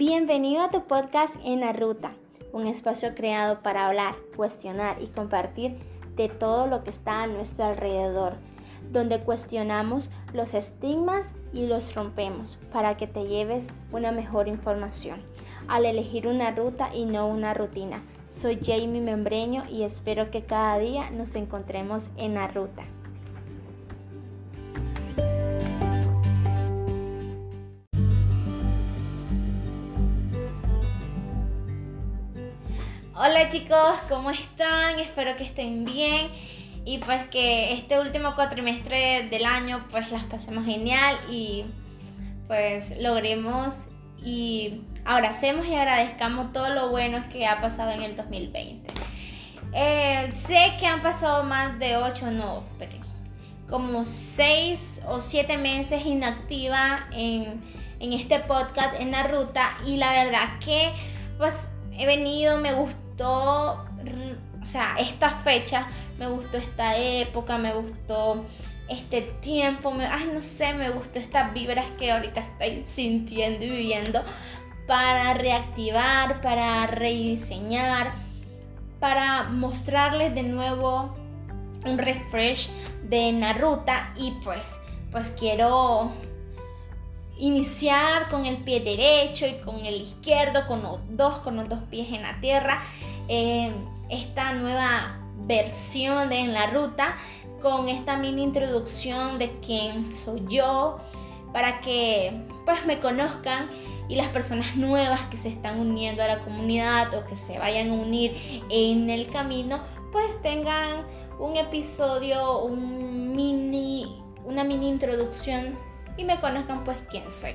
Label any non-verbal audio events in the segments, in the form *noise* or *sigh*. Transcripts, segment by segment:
Bienvenido a tu podcast En la Ruta, un espacio creado para hablar, cuestionar y compartir de todo lo que está a nuestro alrededor, donde cuestionamos los estigmas y los rompemos para que te lleves una mejor información al elegir una ruta y no una rutina. Soy Jamie Membreño y espero que cada día nos encontremos en la ruta. Hola chicos, ¿cómo están? Espero que estén bien y pues que este último cuatrimestre del año pues las pasemos genial y pues logremos y abracemos y agradezcamos todo lo bueno que ha pasado en el 2020. Eh, sé que han pasado más de 8, no, pero como 6 o 7 meses inactiva en, en este podcast en la ruta y la verdad que pues he venido, me gustó o sea, esta fecha, me gustó esta época, me gustó este tiempo, ay, no sé, me gustó estas vibras que ahorita estoy sintiendo y viviendo para reactivar, para rediseñar, para mostrarles de nuevo un refresh de Naruta y pues, pues quiero iniciar con el pie derecho y con el izquierdo, con los dos, con los dos pies en la tierra eh, esta nueva versión de En la Ruta con esta mini introducción de quién soy yo para que pues me conozcan y las personas nuevas que se están uniendo a la comunidad o que se vayan a unir en el camino pues tengan un episodio, un mini, una mini introducción y me conozcan pues quién soy.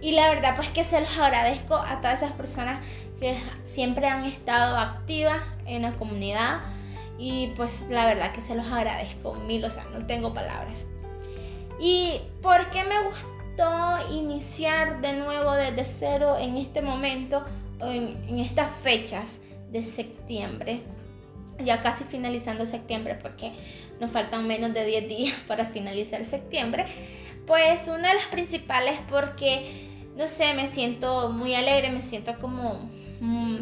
Y la verdad pues que se los agradezco a todas esas personas que siempre han estado activas en la comunidad y pues la verdad que se los agradezco mil, o sea, no tengo palabras. ¿Y por qué me gustó iniciar de nuevo desde cero en este momento, en, en estas fechas de septiembre? Ya casi finalizando septiembre porque nos faltan menos de 10 días *laughs* para finalizar septiembre. Pues una de las principales porque, no sé, me siento muy alegre, me siento como Mm,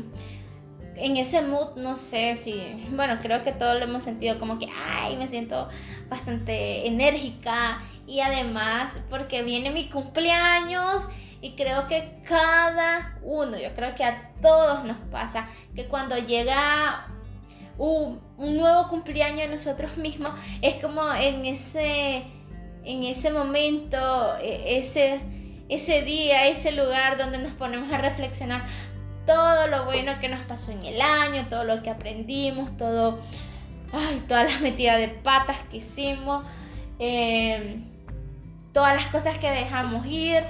en ese mood, no sé si, bueno, creo que todos lo hemos sentido como que, ay, me siento bastante enérgica y además porque viene mi cumpleaños y creo que cada uno, yo creo que a todos nos pasa que cuando llega un, un nuevo cumpleaños de nosotros mismos, es como en ese, en ese momento, e, ese, ese día, ese lugar donde nos ponemos a reflexionar, todo lo bueno que nos pasó en el año, todo lo que aprendimos, todo, ay, todas las metidas de patas que hicimos, em, todas las cosas que dejamos ir,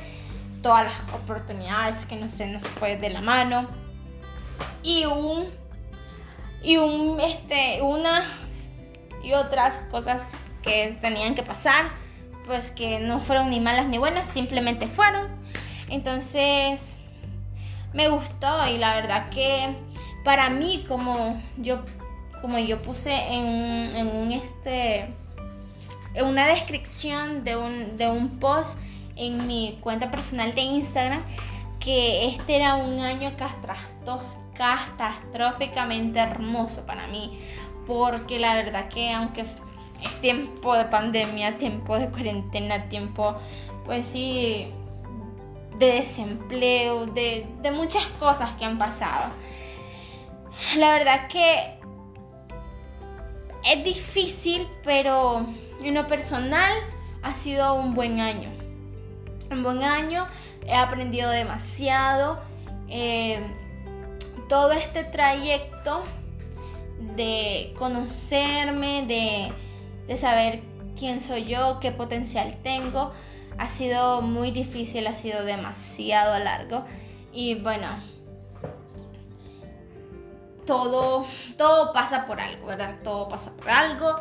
todas las oportunidades que no se nos fue de la mano y un y un este unas y otras cosas que tenían que pasar, pues que no fueron ni malas ni buenas, simplemente fueron. Entonces, me gustó y la verdad que para mí como yo como yo puse en, un este en una descripción de un, de un post en mi cuenta personal de Instagram que este era un año catastróficamente hermoso para mí porque la verdad que aunque es tiempo de pandemia, tiempo de cuarentena, tiempo pues sí de desempleo, de, muchas cosas que han pasado. La verdad que es difícil, pero en lo personal ha sido un buen año. Un buen año, he aprendido demasiado. Eh, todo este trayecto de conocerme, de, de saber quién soy yo, qué potencial tengo, ha sido muy difícil, ha sido demasiado largo. Y bueno, todo, todo pasa por algo, ¿verdad? Todo pasa por algo.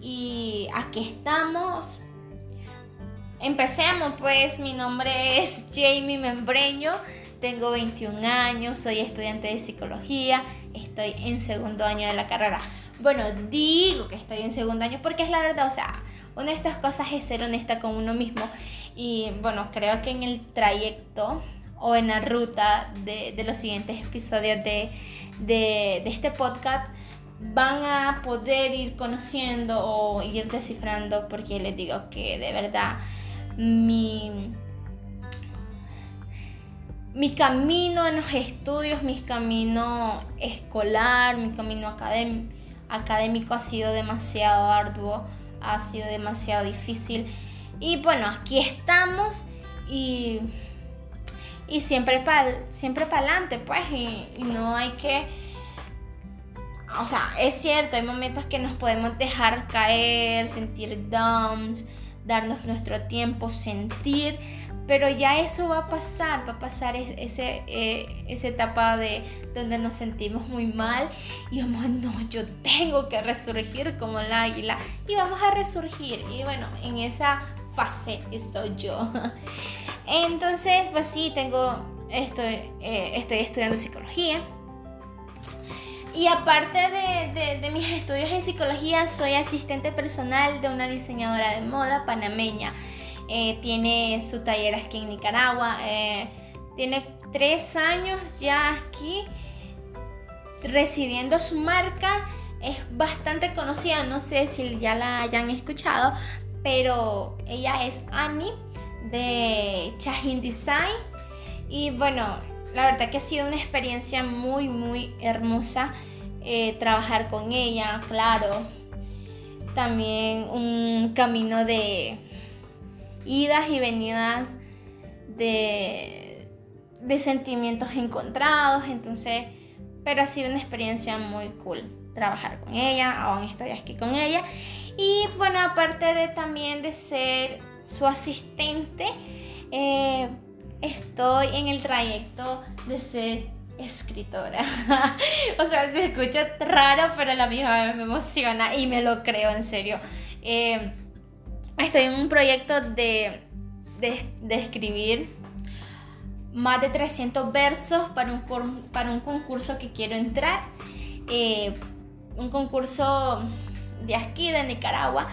Y aquí estamos. Empecemos, pues mi nombre es Jamie Membreño, tengo 21 años, soy estudiante de psicología, estoy en segundo año de la carrera. Bueno, digo que estoy en segundo año porque es la verdad, o sea, una de estas cosas es ser honesta con uno mismo. Y bueno, creo que en el trayecto o en la ruta de, los siguientes episodios de, de, este podcast van a poder ir conociendo o ir descifrando porque les digo que de verdad mi, mi camino en los estudios, mi camino escolar, mi camino académico ha sido demasiado arduo, ha sido demasiado difícil. Y bueno, aquí estamos y, y siempre para siempre adelante, pues, y no hay que o sea, es cierto, hay momentos que nos podemos dejar caer, sentir downs, darnos nuestro tiempo, sentir, pero ya eso va a pasar, va a pasar ese, eh, esa etapa de donde nos sentimos muy mal y vamos, no, yo tengo que resurgir como el águila y vamos a resurgir. Y bueno, en esa fase estoy yo. *laughs* Entonces, pues sí, tengo, estoy, eh, estoy estudiando psicología y aparte de, mis estudios en psicología, soy asistente personal de una diseñadora de moda panameña. Eh, tiene su taller aquí en Nicaragua. Eh, tiene tres años ya aquí residiendo su marca. Es bastante conocida, no sé si ya la hayan escuchado, pero ella es Annie de Chahin Design. Y bueno, la verdad que ha sido una experiencia muy, muy hermosa eh, trabajar con ella, claro. También un camino de idas y venidas de, de sentimientos encontrados, entonces, pero ha sido una experiencia muy cool trabajar con ella, aún estoy aquí con ella. Y bueno, aparte de también de ser su asistente, eh, estoy en el trayecto de ser escritora. *laughs* o sea, se escucha raro, pero a la misma vez me emociona y me lo creo en serio. Eh, estoy en un proyecto de, de, escribir más de 300 versos para un, para un concurso que quiero entrar. Eh, un concurso de aquí, de Nicaragua.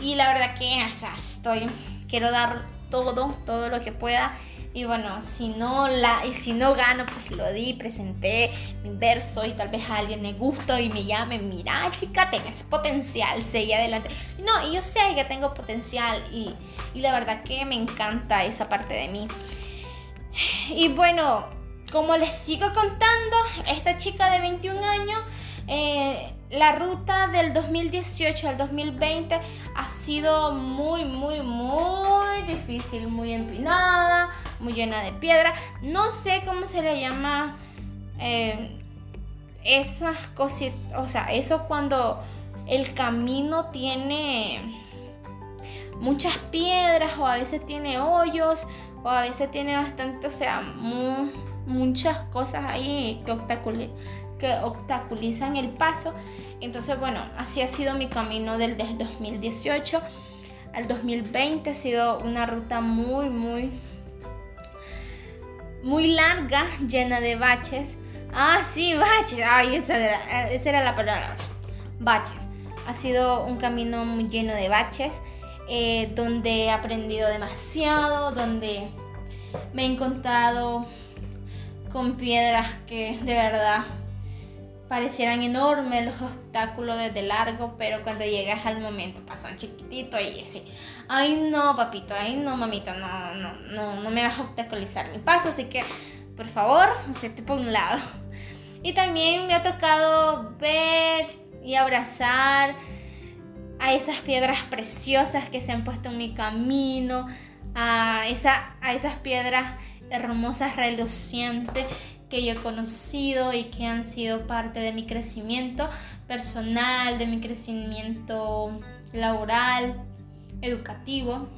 Y la verdad que o estoy, quiero dar todo, todo lo que pueda. Y bueno, si no, la, y si no gano, pues lo di, presenté mi verso y tal vez a alguien le gusta y me llame, mira chica, tienes potencial, seguí adelante. No, y yo sé que tengo potencial y, y la verdad que me encanta esa parte de mí. Y bueno, como les sigo contando, esta chica de 21 años eh, la ruta del 2018 al 2020 ha sido muy, muy, muy difícil, muy empinada, muy llena de piedra. No sé cómo se le llama eh, esas cositas, o sea, eso cuando el camino tiene muchas piedras o a veces tiene hoyos o a veces tiene bastante, o sea, muchas cosas ahí que obstaculizan que obstaculizan el paso. Entonces, bueno, así ha sido mi camino del, 2018 al 2020. Ha sido una ruta muy, muy, muy larga, llena de baches. Ah, sí, baches. Ay, esa era, esa era la palabra. Baches. Ha sido un camino muy lleno de baches, eh, donde he aprendido demasiado, donde me he encontrado con piedras que de verdad parecieran enormes los obstáculos desde largo, pero cuando llegas al momento pasan chiquitito y así, ay no papito, ay no mamita, no, no, no, no me vas a obstaculizar mi paso, así que por favor, hacerte por un lado. Y también me ha tocado ver y abrazar a esas piedras preciosas que se han puesto en mi camino, a, esa, a esas piedras hermosas, relucientes que yo he conocido y que han sido parte de mi crecimiento personal, de mi crecimiento laboral, educativo.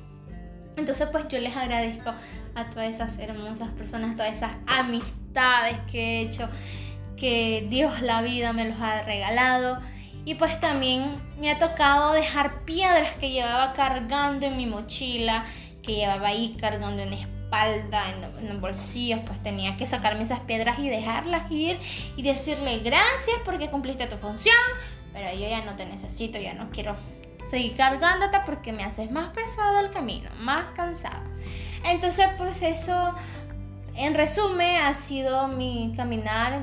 Entonces pues yo les agradezco a todas esas hermosas personas, todas esas amistades que he hecho, que Dios la vida me los ha regalado. Y pues también me ha tocado dejar piedras que llevaba cargando en mi mochila, que llevaba ahí cargando en en, los bolsillos, pues tenía que sacarme esas piedras y dejarlas ir y decirle gracias porque cumpliste tu función, pero yo ya no te necesito, ya no quiero seguir cargándote porque me haces más pesado el camino, más cansado. Entonces, pues eso en resumen, ha sido mi caminar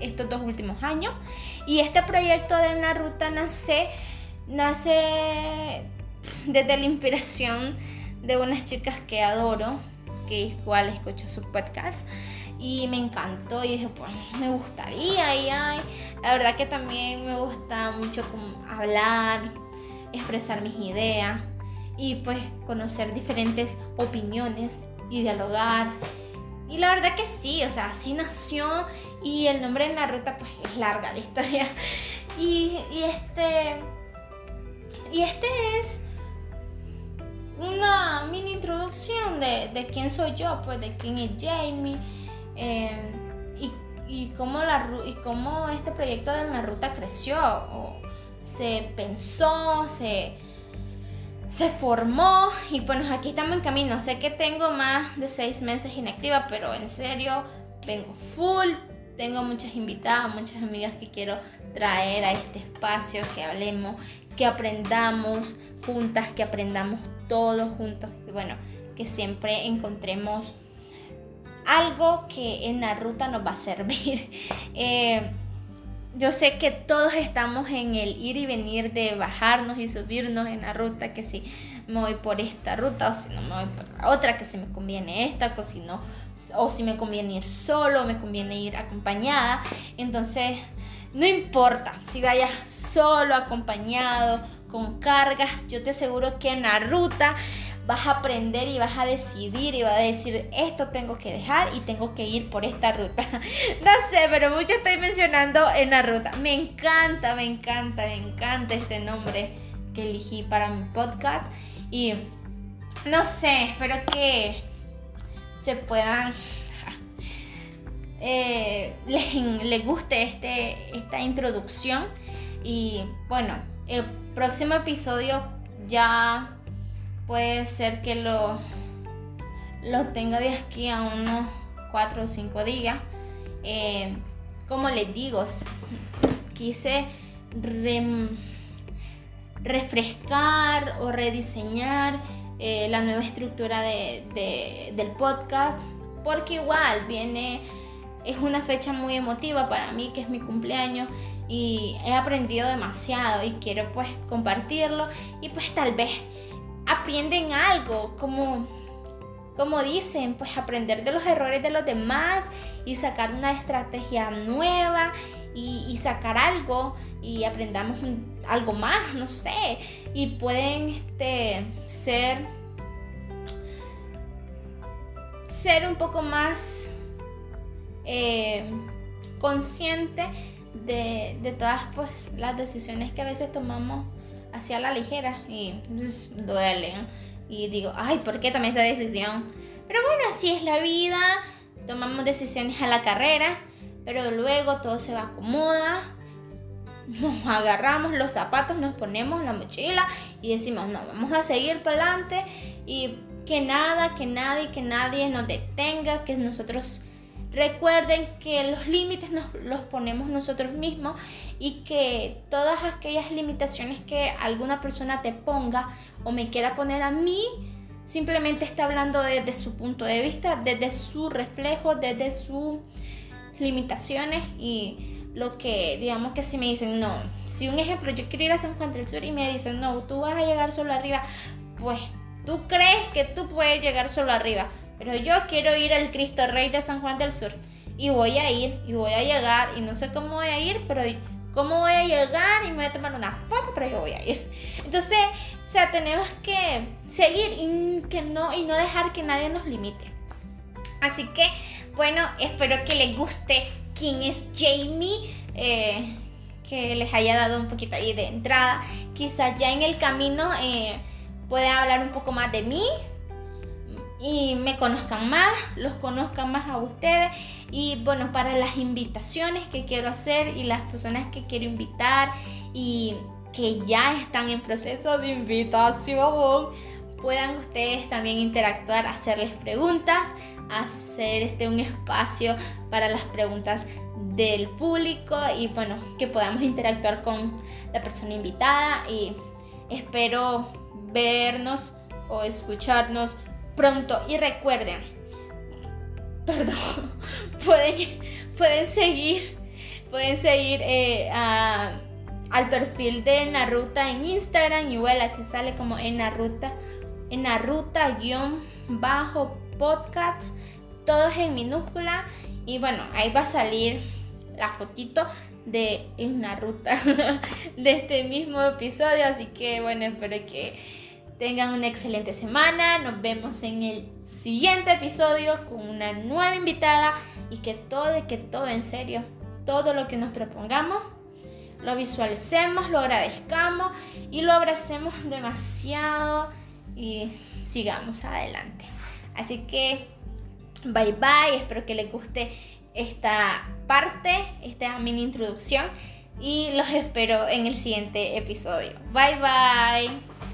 estos dos últimos años. Y este proyecto de la ruta nace, nace desde la inspiración de unas chicas que adoro, que igual escucho su podcast. Y me encantó y dije, pues me gustaría. Y ay, la verdad que también me gusta mucho hablar, expresar mis ideas y pues conocer diferentes opiniones y dialogar. Y la verdad que sí, o sea, así nació y el nombre en la ruta pues es larga la historia. *laughs* Y, este... Y este es una mini introducción de, quién soy yo, pues de quién es Jamie eh, y, y, cómo la, y cómo este proyecto de la ruta creció, o se pensó, se, se formó y bueno, aquí estamos en camino. Sé que tengo más de seis meses inactiva, pero en serio, vengo full. Tengo muchas invitadas, muchas amigas que quiero traer a este espacio, que hablemos, que aprendamos juntas, que aprendamos todos juntos. Y bueno, que siempre encontremos algo que en la ruta nos va a servir. *laughs* Eh, yo sé que todos estamos en el ir y venir de bajarnos y subirnos en la ruta, que si me voy por esta ruta o si no me voy por la otra, que si me conviene esta, o si no, o si me conviene ir solo, o me conviene ir acompañada. Entonces, no importa si vayas solo, acompañado, con cargas, yo te aseguro que en la ruta vas a aprender y vas a decidir y vas a decir, esto tengo que dejar y tengo que ir por esta ruta. *laughs* no sé, pero mucho estoy mencionando en la ruta. Me encanta, me encanta, me encanta este nombre que elegí para mi podcast. Y no sé, espero que se puedan... Eh, les, guste este, esta introducción. Y bueno, el próximo episodio ya puede ser que lo, lo tenga de aquí a unos 4 o 5 días. Eh, como les digo, quise refrescar o rediseñar eh, la nueva estructura del podcast porque igual viene es una fecha muy emotiva para mí que es mi cumpleaños y he aprendido demasiado y quiero pues compartirlo. Y pues tal vez aprenden algo, como, como dicen, pues aprender de los errores de los demás y sacar una estrategia nueva y, sacar algo y aprendamos algo más, no sé, y pueden este, ser, ser un poco más eh, consciente de, de todas pues, las decisiones que a veces tomamos hacia la ligera y duele. Y digo, ay, ¿por qué tomé esa decisión? Pero bueno, así es la vida. Tomamos decisiones a la carrera, pero luego todo se va acomoda. Nos agarramos los zapatos, nos ponemos la mochila y decimos, no, vamos a seguir para adelante y que nada, que nadie, que nadie nos detenga, que nosotros Recuerden que los límites nos los ponemos nosotros mismos y que todas aquellas limitaciones que alguna persona te ponga o me quiera poner a mí, simplemente está hablando desde su punto de vista, desde su reflejo, desde sus limitaciones y lo que, digamos que si me dicen, no, si un ejemplo, yo quiero ir a San Juan del Sur y me dicen, no, tú vas a llegar solo arriba, pues tú crees que tú puedes llegar solo arriba, pero yo quiero ir al Cristo Rey de San Juan del Sur. Y voy a ir, y voy a llegar, y no sé cómo voy a ir, pero cómo voy a llegar y me voy a tomar una foto, pero yo voy a ir. *laughs* Entonces, o sea, tenemos que seguir y, que no, y no dejar que nadie nos limite. Así que, bueno, espero que les guste quién es Jamie. Eh, que les haya dado un poquito ahí de entrada. Quizás ya en el camino eh, pueda hablar un poco más de mí, y me conozcan más, los conozcan más a ustedes. Y bueno, para las invitaciones que quiero hacer y las personas que quiero invitar y que ya están en proceso de invitación, puedan ustedes también interactuar, hacerles preguntas, hacer este un espacio para las preguntas del público y bueno, que podamos interactuar con la persona invitada. Y espero vernos o escucharnos pronto. Y recuerden, perdón, *laughs* pueden, pueden seguir, pueden seguir eh, al perfil de Naruta en Instagram. Igual así sale como en Naruta, en Naruta guion bajo podcast, todos en minúscula. Y bueno, ahí va a salir la fotito de una ruta *laughs* de este mismo episodio. Así que bueno, espero que tengan una excelente semana. Nos vemos en el siguiente episodio con una nueva invitada y que todo, que todo en serio, todo lo que nos propongamos, lo visualicemos, lo agradezcamos y lo abracemos *laughs* demasiado y sigamos adelante. Así que bye bye, espero que les guste esta parte, esta mini introducción y los espero en el siguiente episodio. Bye bye.